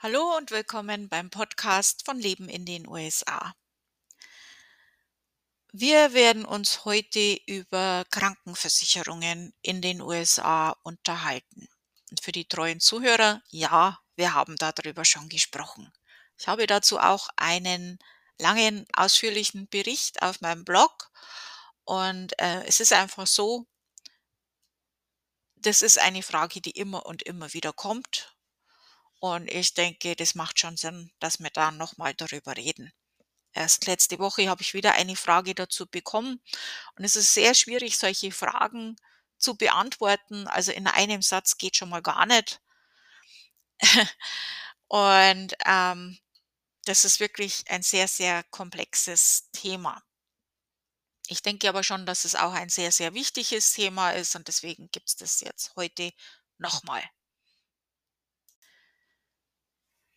Hallo und willkommen beim Podcast von Leben in den USA. Wir werden uns heute über Krankenversicherungen in den USA unterhalten. Und für die treuen Zuhörer, ja, wir haben darüber schon gesprochen. Ich habe dazu auch einen langen, ausführlichen Bericht auf meinem Blog. Und äh, es ist einfach so, das ist eine Frage, die immer und immer wieder kommt. Und ich denke, das macht schon Sinn, dass wir da nochmal darüber reden. Erst letzte Woche habe ich wieder eine Frage dazu bekommen und es ist sehr schwierig, solche Fragen zu beantworten. Also in einem Satz geht schon mal gar nicht. und ähm, das ist wirklich ein sehr, sehr komplexes Thema. Ich denke aber schon, dass es auch ein sehr, sehr wichtiges Thema ist und deswegen gibt es das jetzt heute nochmal.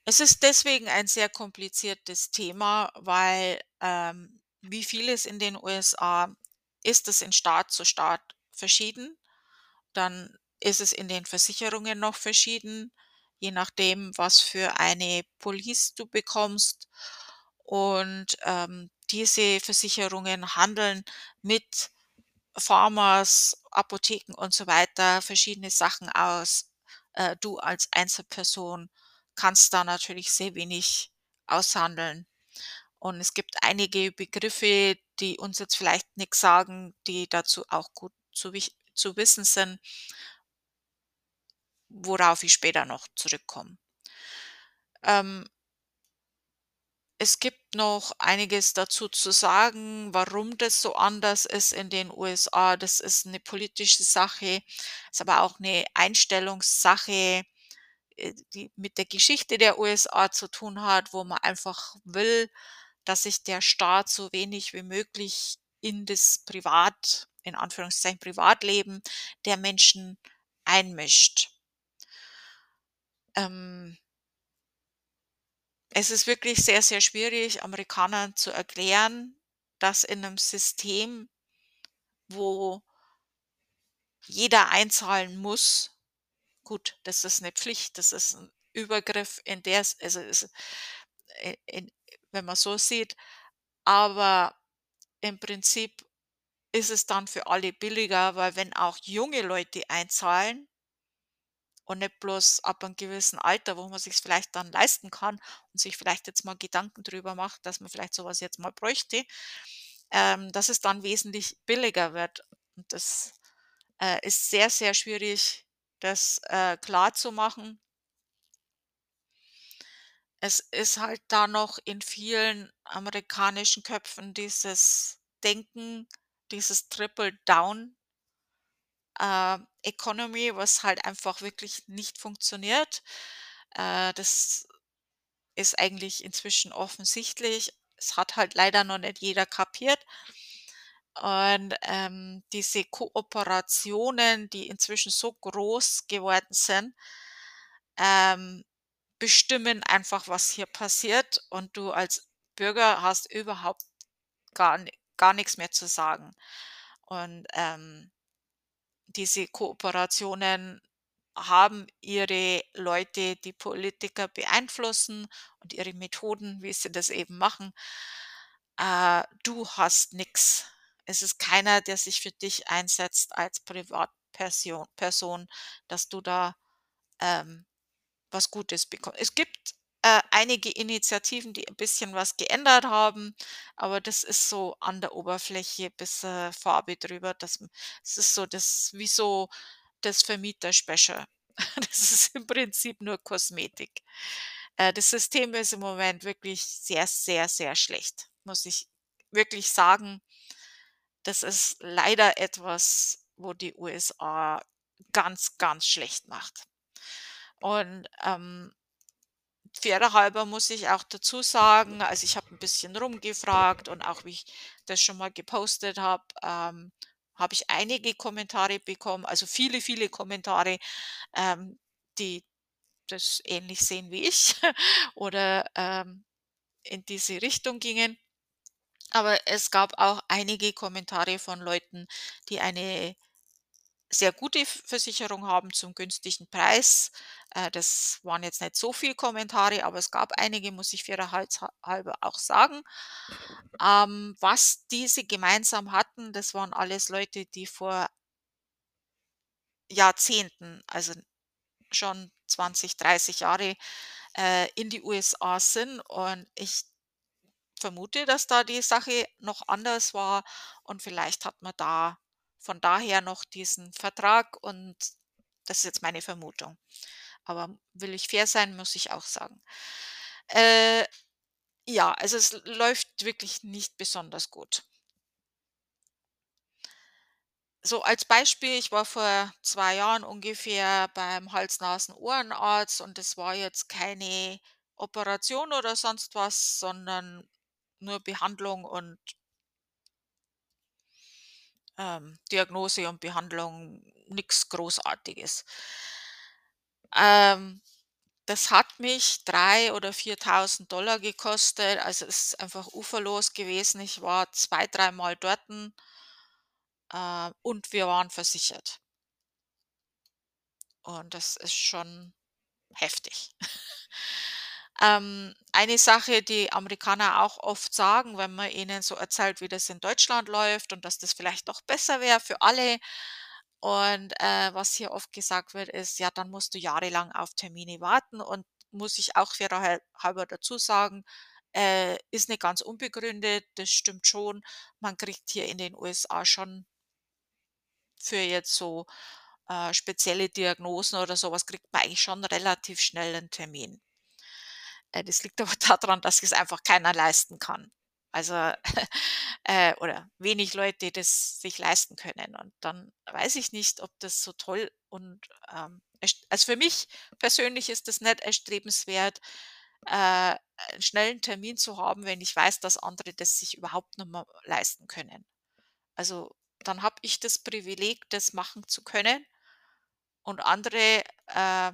Es ist deswegen ein sehr kompliziertes Thema, weil, ähm, wie vieles in den USA ist es in Staat zu Staat verschieden. Dann ist es in den Versicherungen noch verschieden, je nachdem, was für eine Police du bekommst. Und, ähm, diese Versicherungen handeln mit Pharmas, Apotheken und so weiter verschiedene Sachen aus. Äh, du als Einzelperson kannst da natürlich sehr wenig aushandeln. Und es gibt einige Begriffe, die uns jetzt vielleicht nichts sagen, die dazu auch gut zu, zu wissen sind, worauf ich später noch zurückkomme. Ähm, es gibt noch einiges dazu zu sagen, warum das so anders ist in den USA. Das ist eine politische Sache, ist aber auch eine Einstellungssache. Äh, die mit der Geschichte der USA zu tun hat, wo man einfach will, dass sich der Staat so wenig wie möglich in das Privat in Anführungszeichen Privatleben der Menschen einmischt. Ähm es ist wirklich sehr, sehr schwierig, Amerikanern zu erklären, dass in einem System, wo jeder einzahlen muss Gut, das ist eine Pflicht, das ist ein Übergriff in der also, ist, äh, in wenn man so sieht. Aber im Prinzip ist es dann für alle billiger, weil wenn auch junge Leute einzahlen und nicht bloß ab einem gewissen Alter, wo man sich's vielleicht dann leisten kann und sich vielleicht jetzt mal Gedanken drüber macht, dass man vielleicht sowas jetzt mal bräuchte, ähm, dass es dann wesentlich billiger wird. Und das, äh, ist sehr, sehr schwierig das, äh, machen. Es ist halt da noch in vielen amerikanischen Köpfen dieses Denken, dieses Triple Down äh, Economy, was halt einfach wirklich nicht funktioniert. Äh, das ist eigentlich inzwischen offensichtlich. Es hat halt leider noch nicht jeder kapiert. Und, ähm, diese Kooperationen, die inzwischen so groß geworden sind, ähm, bestimmen einfach, was hier passiert und du als Bürger hast überhaupt gar gar nix mehr zu sagen. Und, ähm, diese Kooperationen haben ihre Leute, die Politiker beeinflussen und ihre Methoden, wie sie das eben machen. Äh, du hast nix. Es ist keiner, der sich für dich einsetzt als Privatperson, Person, dass du da, ähm, was Gutes bekommst. Es gibt, äh, einige Initiativen, die ein bisschen was geändert haben, aber das ist so an der Oberfläche bisschen Farbe drüber. Das es ist so das wie so das Vermieter-Special. Das ist im Prinzip nur Kosmetik. Äh, das System ist im Moment wirklich sehr, sehr, sehr schlecht, muss ich wirklich sagen. Das ist leider etwas, wo die USA ganz, ganz schlecht macht. Und, ähm, fairer halber muss ich auch dazu sagen, also, ich habe ein bisschen rumgefragt und auch wie ich das schon mal gepostet habe, ähm, habe ich einige Kommentare bekommen, also viele, viele Kommentare, ähm, die das ähnlich sehen wie ich oder, ähm, in diese Richtung gingen. Aber es gab auch einige Kommentare von Leuten, die eine sehr gute Versicherung haben zum günstigen Preis. Äh, das waren jetzt nicht so viel Kommentare, aber es gab einige, muss ich fairerhalts halber auch sagen. Ähm, was diese gemeinsam hatten, das waren alles Leute, die vor Jahrzehnten, also schon 20, 30 Jahre, äh, in die USA sind und ich vermute, dass da die Sache noch anders war und vielleicht hat man da von daher noch diesen Vertrag und das ist jetzt meine Vermutung. Aber will ich fair sein, muss ich auch sagen. Äh, ja, also es läuft wirklich nicht besonders gut. So als Beispiel, ich war vor 2 Jahren ungefähr beim Hals-Nasen-Ohrenarzt und das war jetzt keine Operation oder sonst was, sondern nur Behandlung und ähm, Diagnose und Behandlung, nix Großartiges. Ähm, das hat mich 3 oder 4.000 gekostet. Also, es ist einfach uferlos gewesen. Ich war zwei dreimal dorten äh, und wir waren versichert. Und das ist schon heftig. Ähm, eine Sache, die Amerikaner auch oft sagen, wenn man ihnen so erzählt, wie das in Deutschland läuft und dass das vielleicht doch besser wäre für alle. Und, äh, was hier oft gesagt wird, ist: „Ja, dann musst du jahrelang auf Termine warten.“ Und muss ich auch fairer hal halber dazu sagen, äh, ist nicht ganz unbegründet. Das stimmt schon. Man kriegt hier in den USA schon für jetzt so, äh, spezielle Diagnosen oder so was kriegt man eigentlich schon relativ schnell 'n Termin. Äh, das liegt aber da dran, dass sich's einfach keiner leisten kann. Also, äh oder wenig Leute das sich leisten können. Und dann weiß ich nicht, ob das so toll und, ähm, also, für mich persönlich ist das nicht erstrebenswert, äh, 'n schnellen Termin zu haben, wenn ich weiß, dass andere das sich überhaupt nicht mehr leisten können. Also, dann habe ich das Privileg, das machen zu können und andere, äh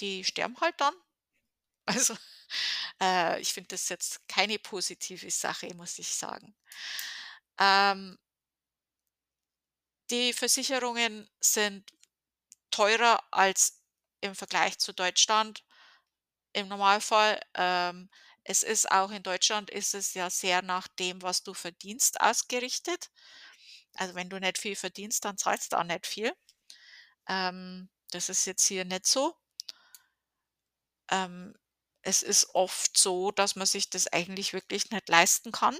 die sterben halt dann. Also, äh, ich finde das jetzt keine positive Sache, muss ich sagen. Ähm die Versicherungen sind teurer als im Vergleich zu Deutschland im Normalfall. Ähm, es ist auch in Deutschland ist es ja sehr nach dem, was du verdienst, ausgerichtet. Also, wenn du nicht viel verdienst, dann zahlst du auch nicht viel. Ähm, das ist jetzt hier nicht so. Ähm, es ist oft so, dass man sich das eigentlich wirklich nicht leisten kann.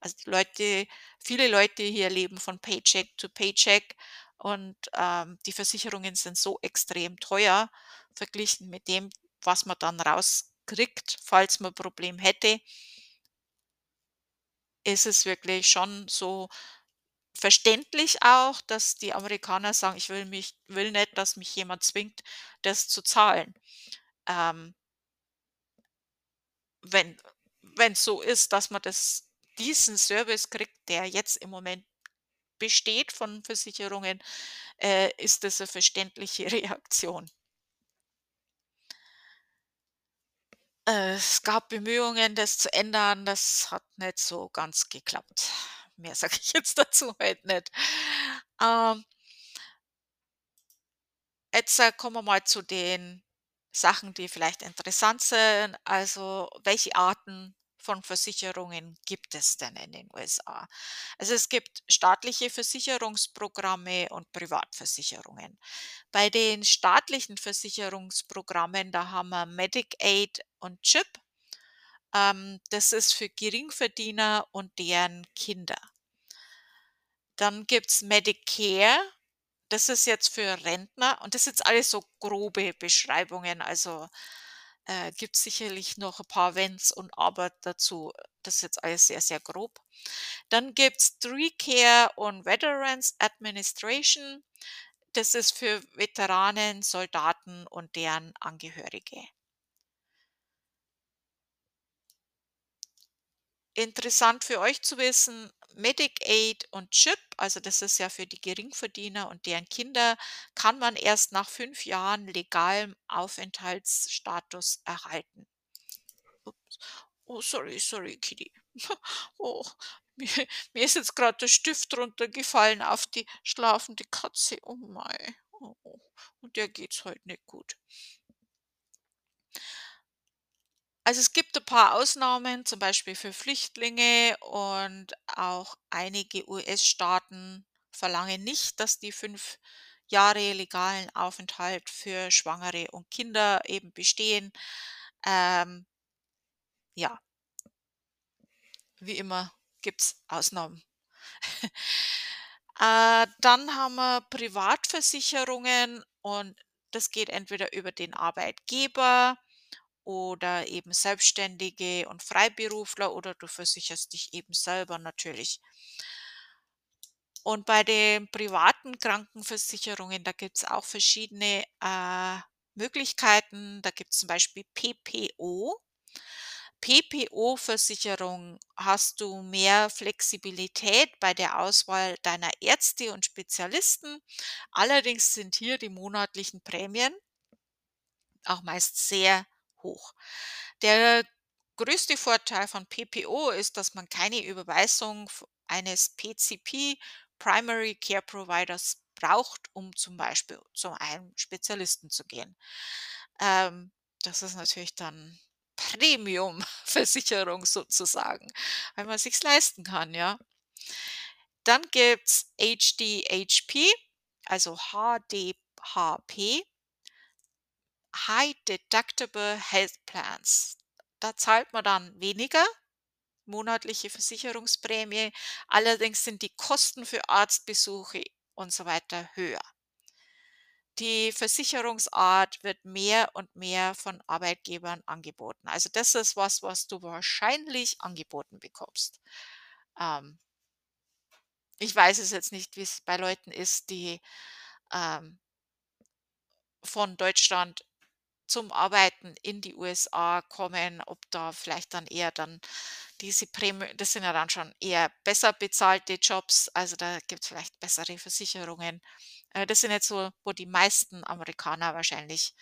Also, die Leute viele Leute hier leben von Paycheck to Paycheck und, ähm, die Versicherungen sind so extrem teuer verglichen mit dem, was man dann rauskriegt, falls man Problem hätte. Ist es wirklich schon so verständlich auch, dass die Amerikaner sagen: „Ich will mich will nicht, dass mich jemand zwingt, das zu zahlen.“ Ähm wenn wenn's so ist, dass man das diesen Service kriegt, der jetzt im Moment besteht von Versicherungen, äh, ist das 'ne verständliche Reaktion. Äh, es gab Bemühungen, das zu ändern. Das hat nicht so ganz geklappt. Mehr sage ich jetzt dazu halt nicht. Ähm Jetzt, kommen wir mal zu den Sachen, die vielleicht interessant sind. Also, welche Arten von Versicherungen gibt es denn in den USA? Also, es gibt staatliche Versicherungsprogramme und Privatversicherungen. Bei den staatlichen Versicherungsprogrammen, da haben wir Medicaid und CHIP. Ähm, das ist für Geringverdiener und deren Kinder. Dann gibt's Medicare. Das ist jetzt für Rentner und das sind jetzt alles so grobe Beschreibungen. Also, äh, gibt's sicherlich noch 'n paar Wenns und Aber dazu. Das ist jetzt alles sehr, sehr grob. Dann gibt's TRICARE und Veterans Administration. Das ist für Veteranen, Soldaten und deren Angehörige. Interessant für euch zu wissen, Medicaid und CHIP, also das ist ja für die Geringverdiener und deren Kinder, kann man erst nach 5 Jahren legalem Aufenthaltsstatus erhalten. Ups. Oh, sorry, sorry, Kitty. Oh, Mir mir ist jetzt grad der Stift runtergefallen auf die schlafende Katze. Oh mei. Oh, oh. Und der geht's heute nicht gut. Also, es gibt ein paar Ausnahmen, zum Beispiel für Flüchtlinge und auch einige US-Staaten verlangen nicht, dass die 5 Jahre legalen Aufenthalt für Schwangere und Kinder eben bestehen. Ähm, ja, wie immer gibt's Ausnahmen. Äh, dann haben wir Privatversicherungen und das geht entweder über den Arbeitgeber oder eben Selbstständige und Freiberufler oder du versicherst dich eben selber natürlich. Und bei den privaten Krankenversicherungen, da gibt's auch verschiedene, äh, Möglichkeiten. Da gibt's zum Beispiel PPO. PPO-Versicherung hast du mehr Flexibilität bei der Auswahl deiner Ärzte und Spezialisten. Allerdings sind hier die monatlichen Prämien auch meist sehr hoch. Der größte Vorteil von PPO ist, dass man keine Überweisung eines PCP Primary Care Providers braucht, um zum Beispiel zu einem Spezialisten zu gehen. Ähm, das ist natürlich dann Premium-Versicherung sozusagen, weil man sich's leisten kann, ja. Dann gibt's HDHP, also HDHP. High Deductible Health Plans. Da zahlt man dann weniger monatliche Versicherungsprämie, allerdings sind die Kosten für Arztbesuche und so weiter höher. Die Versicherungsart wird mehr und mehr von Arbeitgebern angeboten. Also, das ist was, was du wahrscheinlich angeboten bekommst. Ähm ich weiß es jetzt nicht, wie's bei Leuten ist, die, ähm von Deutschland zum Arbeiten in die USA kommen, ob da vielleicht dann eher dann diese Prämie das sind ja dann schon eher besser bezahlte Jobs, also da gibt's vielleicht bessere Versicherungen. Äh, das sind jetzt so, wo die meisten Amerikaner wahrscheinlich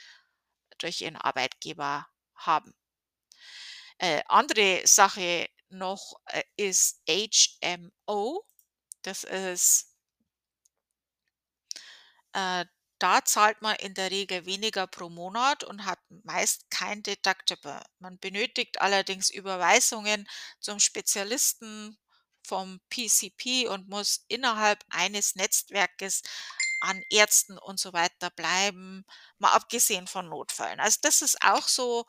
durch ihren Arbeitgeber haben. Äh, andere Sache noch, äh, ist HMO. Das ist äh, da zahlt man in der Regel weniger pro Monat und hat meist kein Deductible. Man benötigt allerdings Überweisungen zum Spezialisten vom PCP und muss innerhalb eines Netzwerkes an Ärzten und so weiter bleiben, mal abgesehen von Notfällen. Also, das ist auch so,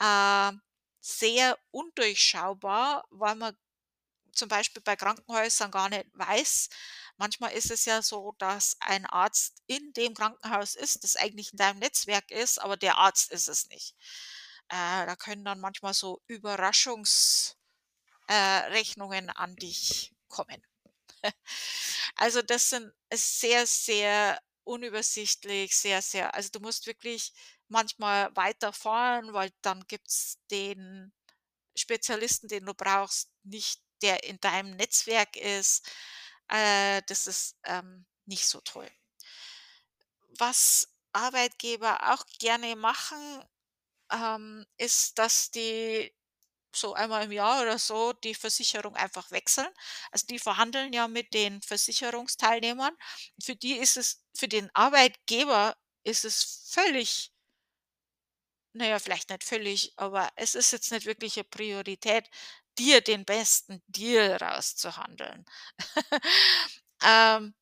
äh, sehr undurchschaubar, weil man zum Beispiel bei Krankenhäusern gar nicht weiß manchmal ist es ja so, dass ein Arzt in dem Krankenhaus ist, das eigentlich in deinem Netzwerk ist, aber der Arzt ist es nicht. Äh, da können dann manchmal so Überraschungs äh, an dich kommen. Also, das sind sehr, sehr unübersichtlich, sehr, sehr also, du musst wirklich manchmal weiterfahren, weil dann gibt's den Spezialisten, den du brauchst, nicht, der in deinem Netzwerk ist. Äh, das ist, ähm, nicht so toll. Was Arbeitgeber auch gerne machen, ähm, ist, dass die so einmal im Jahr oder so die Versicherung einfach wechseln. Also, die verhandeln ja mit den Versicherungsteilnehmern. Für die ist es für den Arbeitgeber ist es völlig na ja, vielleicht nicht völlig, aber es ist jetzt nicht wirklich 'ne Priorität, dir den besten Deal rauszuhandeln. Ähm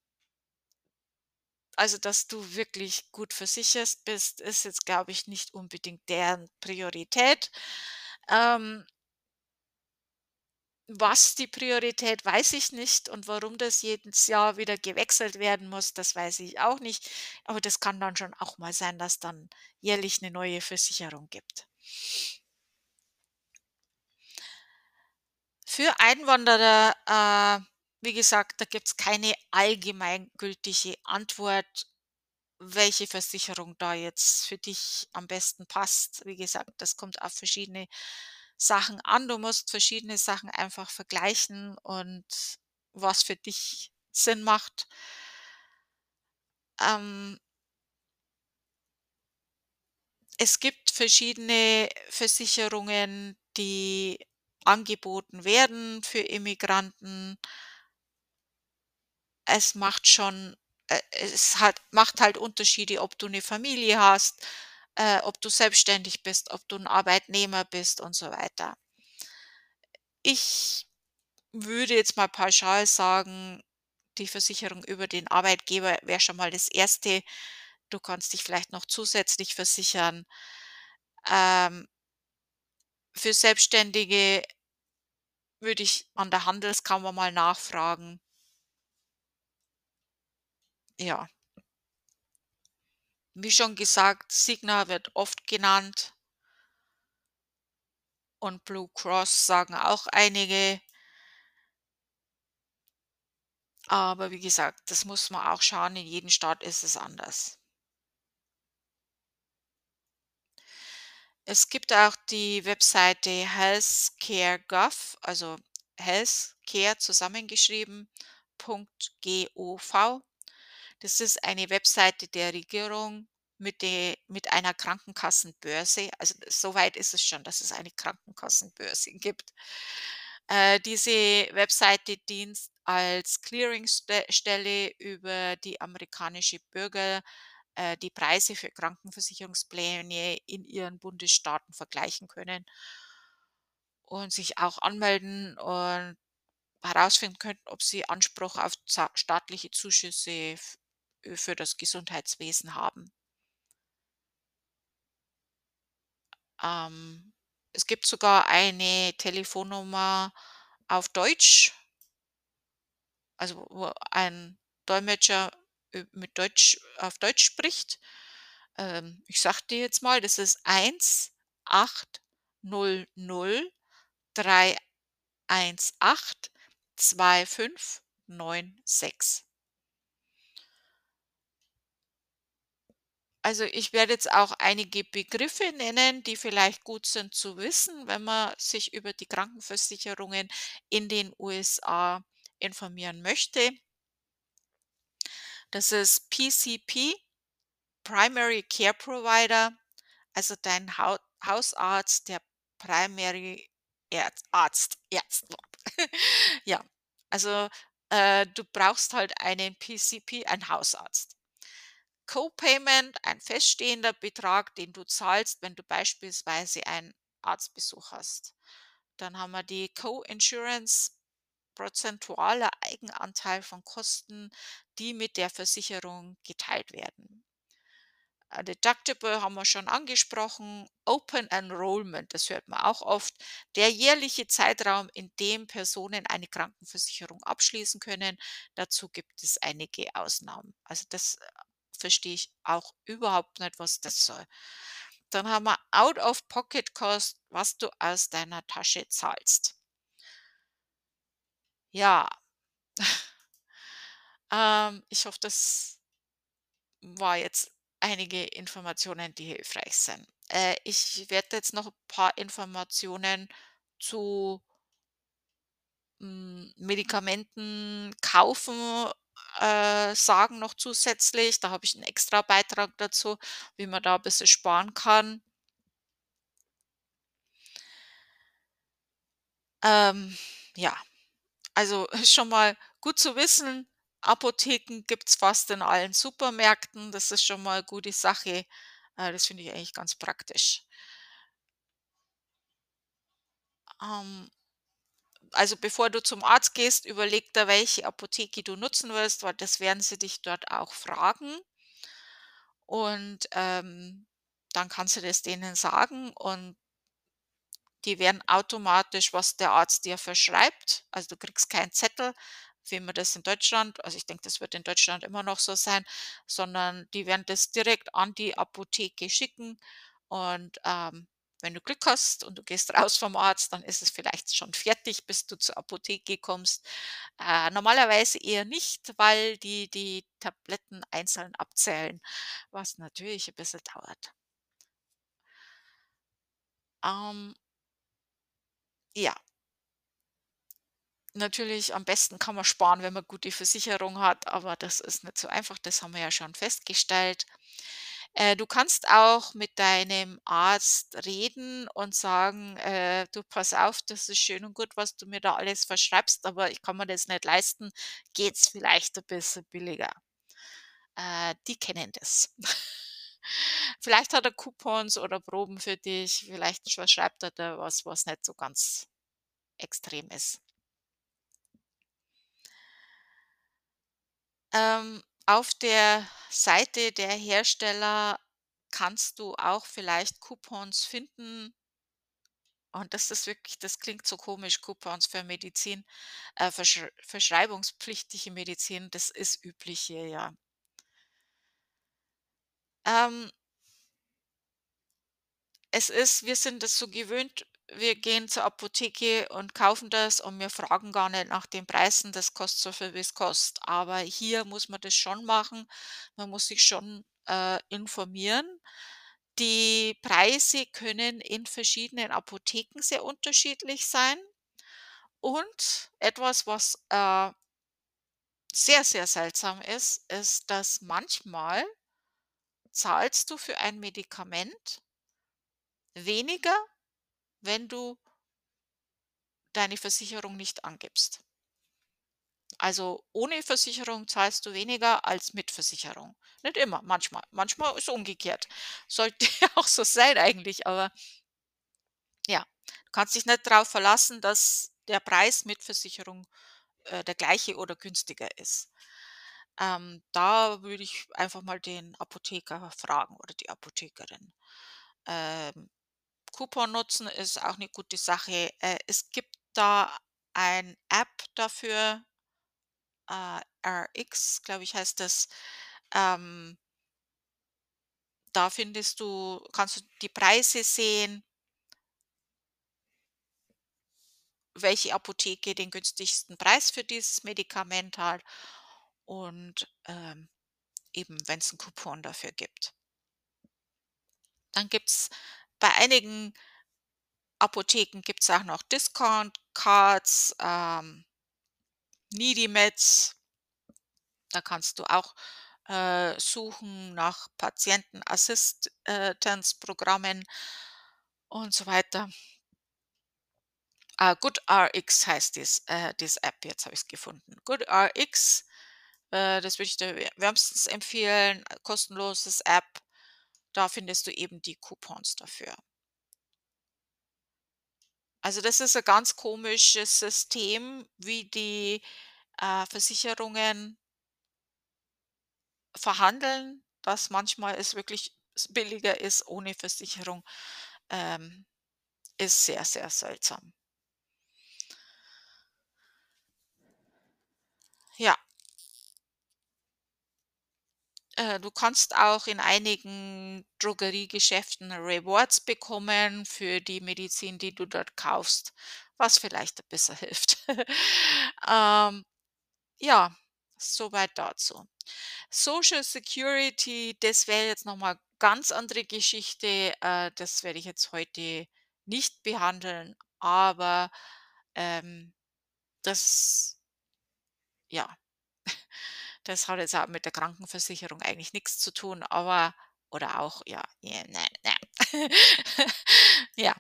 also, dass du wirklich gut versicherst bist, ist jetzt, glaube ich, nicht unbedingt deren Priorität. Ähm was die Priorität weiß ich nicht und warum das jedes Jahr wieder gewechselt werden muss, das weiß ich auch nicht. Aber das kann dann schon auch mal sein, dass dann jährlich 'ne neue Versicherung gibt. Für Einwanderer, äh, wie gesagt, da gibt's keine allgemeingültige Antwort, welche Versicherung da jetzt für dich am besten passt. Wie gesagt, das kommt auf verschiedene Sachen an. Du musst verschiedene Sachen einfach vergleichen und was für dich Sinn macht. Ähm es gibt verschiedene Versicherungen, die angeboten werden für Immigranten. Es macht schon äh, es hat macht halt Unterschiede, ob du 'ne Familie hast, äh, ob du selbstständig bist, ob du 'n Arbeitnehmer bist und so weiter. Ich würde jetzt mal pauschal sagen, die Versicherung über den Arbeitgeber wäre schon mal das Erste. Du kannst dich vielleicht noch zusätzlich versichern. Ähm für Selbstständige würde ich an der Handelskammer mal nachfragen. Ja. Wie schon gesagt, Cigna wird oft genannt. Und Blue Cross sagen auch einige. Aber wie gesagt, das muss man auch schauen, in jedem Staat ist es anders. Es gibt auch die Webseite healthcare.gov, also Healthcare zusammengeschrieben, .gov. Das ist eine Webseite der Regierung mit de mit einer Krankenkassenbörse. Also, so weit ist es schon, dass es eine Krankenkassenbörse gibt. Äh, diese Webseite dient als Clearingste Stelle, über die amerikanische Bürger, äh, die Preise für Krankenversicherungspläne in ihren Bundesstaaten vergleichen können und sich auch anmelden und herausfinden könnten, ob sie Anspruch auf staatliche Zuschüsse äh, für das Gesundheitswesen haben. Ähm, es gibt sogar eine Telefonnummer auf Deutsch also, wo ein Dolmetscher, mit Deutsch auf Deutsch spricht. Ähm, ich sage dir jetzt mal, das ist 18003182596. Also, ich werde jetzt auch einige Begriffe nennen, die vielleicht gut sind zu wissen, wenn man sich über die Krankenversicherungen in den USA informieren möchte. Das ist PCP, Primary Care Provider, also dein Hau Hausarzt, der Primary Arzt Ärzt Ja, also, äh, du brauchst halt einen PCP, einen Hausarzt. Co-Payment, ein feststehender Betrag, den du zahlst, wenn du beispielsweise einen Arztbesuch hast. Dann haben wir die Co-Insurance, prozentualer Eigenanteil von Kosten, die mit der Versicherung geteilt werden. Äh, Deductible haben wir schon angesprochen. Open Enrollment, das hört man auch oft. Der jährliche Zeitraum, in dem Personen eine Krankenversicherung abschließen können. Dazu gibt es einige Ausnahmen. Also, das, äh, verstehe ich auch überhaupt nicht, was das soll. Dann haben wir Out of Pocket Cost, was du aus deiner Tasche zahlst. Ja. Ähm, ich hoffe, das war jetzt einige Informationen, die hilfreich sind. Äh, ich werde jetzt noch 'n paar Informationen zu hm, Medikamenten kaufen, äh, sagen noch zusätzlich. Da habe ich 'n Extrabeitrag dazu, wie man da bisschen sparen kann. Ähm, ja, also, schon mal gut zu wissen, Apotheken gibt's fast in allen Supermärkten. Das ist schon mal gute Sache. Äh, das finde ich eigentlich ganz praktisch. Ähm, also, bevor du zum Arzt gehst, überleg dir, welche Apotheke du nutzen willst, weil das werden sie dich dort auch fragen. Und, ähm, dann kannst du das denen sagen und die werden automatisch, was der Arzt dir verschreibt also, du kriegst keinen Zettel, wie man das in Deutschland also, ich denke, das wird in Deutschland immer noch so sein, sondern die werden das direkt an die Apotheke schicken und, ähm, wenn du Glück hast und du gehst raus vom Arzt, dann ist es vielleicht schon fertig, bis du zur Apotheke kommst. Äh, normalerweise eher nicht, weil die die Tabletten einzeln abzählen, was natürlich 'n bisschen dauert. Ähm ja. Natürlich, am besten kann man sparen, wenn man gute Versicherung hat, aber das ist nicht so einfach. Das haben wir ja schon festgestellt. Äh, du kannst auch mit deinem Arzt reden und sagen: „Äh, du, pass auf, das ist schön und gut, was du mir da alles verschreibst, aber ich kann mir das nicht leisten. Geht's vielleicht ein bisschen billiger?“ Äh, die kennen das. Vielleicht hat er Coupons oder Proben für dich, vielleicht verschreibt er dir was, was nicht so ganz extrem ist. Ähm, auf der Seite der Hersteller kannst du auch vielleicht Coupons finden und das ist wirklich das klingt so komisch, Coupons für Medizin, äh, verschr verschreibungspflichtige Medizin, das ist üblich hier, ja. Ähm es ist wir sind es so gewöhnt, wir gehen zur Apotheke und kaufen das und wir fragen gar nicht nach den Preisen, das kostet so viel, wie's kostet. Aber hier muss man das schon machen. Man muss sich schon, äh, informieren. Die Preise können in verschiedenen Apotheken sehr unterschiedlich sein. Und etwas, was, äh sehr, sehr seltsam ist, ist, dass manchmal zahlst du für ein Medikament weniger, wenn du deine Versicherung nicht angibst. Also, ohne Versicherung zahlst du weniger als mit Versicherung. Nicht immer, manchmal. Manchmal ist umgekehrt. Sollte ja auch so sein eigentlich, aber ja, du kannst dich nicht drauf verlassen, dass der Preis mit Versicherung, äh, der gleiche oder günstiger ist. Ähm, da würde ich einfach mal den Apotheker fragen oder die Apothekerin. Ähm, Coupon nutzen ist auch 'ne gute Sache. Äh, es gibt da ein App dafür, äh, RX, glaube ich, heißt das. Ähm da findest du kannst du die Preise sehen welche Apotheke den günstigsten Preis für dieses Medikament hat und, ähm, eben wenn's 'n Coupon dafür gibt. Dann gibt's bei einigen Apotheken gibt's auch noch Discount Cards, ähm Medimeds. Da kannst du auch, äh, suchen nach Patienten-Assist Tanzprogrammen und so weiter. Ah, GoodRx heißt dies äh, diese App, jetzt habe ich's gefunden. GoodRx, äh, das würde ich dir wär wärmstens empfehlen, äh, kostenloses App. Da findest du eben die Coupons dafür. Also, das ist 'n ganz komisches System, wie die, äh, Versicherungen verhandeln, dass manchmal es wirklich billiger ist ohne Versicherung, ähm, ist sehr, sehr seltsam. Ja. Äh, du kannst auch in einigen Drogeriegeschäften Rewards bekommen für die Medizin, die du dort kaufst, was vielleicht 'n bisschen hilft. Ähm, ja, soweit dazu. Social Security, das wäre jetzt noch mal ganz andere Geschichte. Äh, das werde ich jetzt heute nicht behandeln, aber, ähm, das ja, das hat jetzt auch mit der Krankenversicherung eigentlich nix zu tun, aber oder auch, ja, ja, ne, ne. Ja,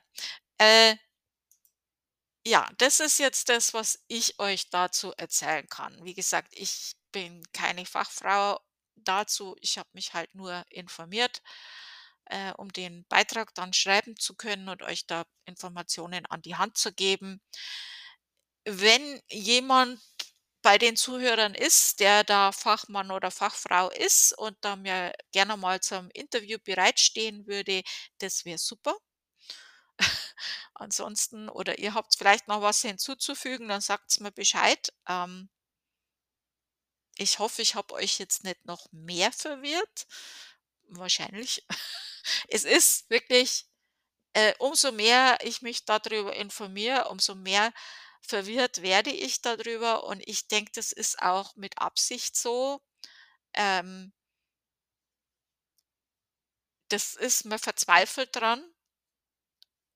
äh ja, das ist jetzt das, was ich euch dazu erzählen kann. Wie gesagt, ich bin keine Fachfrau dazu. Ich habe mich halt nur informiert, äh, um den Beitrag dann schreiben zu können und euch da Informationen an die Hand zu geben. Wenn jemand bei den Zuhörern ist, der da Fachmann oder Fachfrau ist und da mir gerne mal zum Interview bereitstehen würde, das wäre super. Ansonsten oder ihr habt vielleicht noch was hinzuzufügen, dann sagt's mir Bescheid. Ähm ich hoffe, ich habe euch jetzt nicht noch mehr verwirrt. Wahrscheinlich. Es ist wirklich äh, umso mehr ich mich da drüber informiere, umso mehr verwirrt werde ich da drüber und ich denke, das ist auch mit Absicht so. Ähm das ist man verzweifelt dran.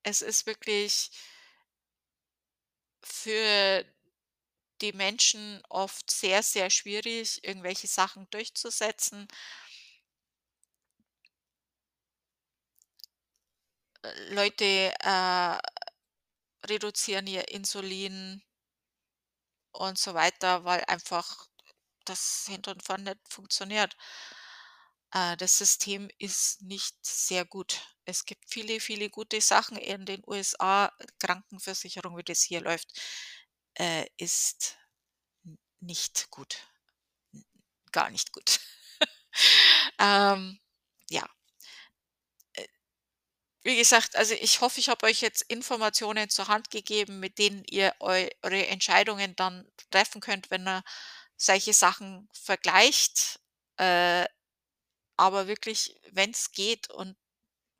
Es ist wirklich für die Menschen oft sehr, sehr schwierig, irgendwelche Sachen durchzusetzen. Äh, Leute, äh, reduzieren ihr Insulin und so weiter, weil einfach das hinten und vorne nicht funktioniert. Äh, das System ist nicht sehr gut. Es gibt viele, viele gute Sachen in den USA. Krankenversicherung, wie das hier läuft, äh, ist nicht gut. Gar nicht gut. Ähm, ja. Wie gesagt, also ich hoffe, ich habe euch jetzt Informationen zur Hand gegeben, mit denen ihr eu eure Entscheidungen dann treffen könnt, wenn ihr solche Sachen vergleicht. Äh, aber wirklich, wenn's geht und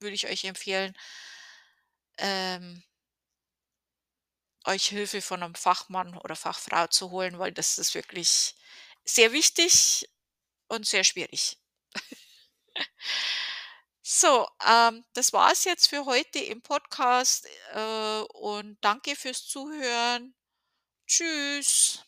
würde ich euch empfehlen ähm euch Hilfe von 'nem Fachmann oder Fachfrau zu holen, weil das ist wirklich sehr wichtig und sehr schwierig. So, ähm, das war's jetzt für heute im Podcast, äh, und danke fürs Zuhören. Tschüss.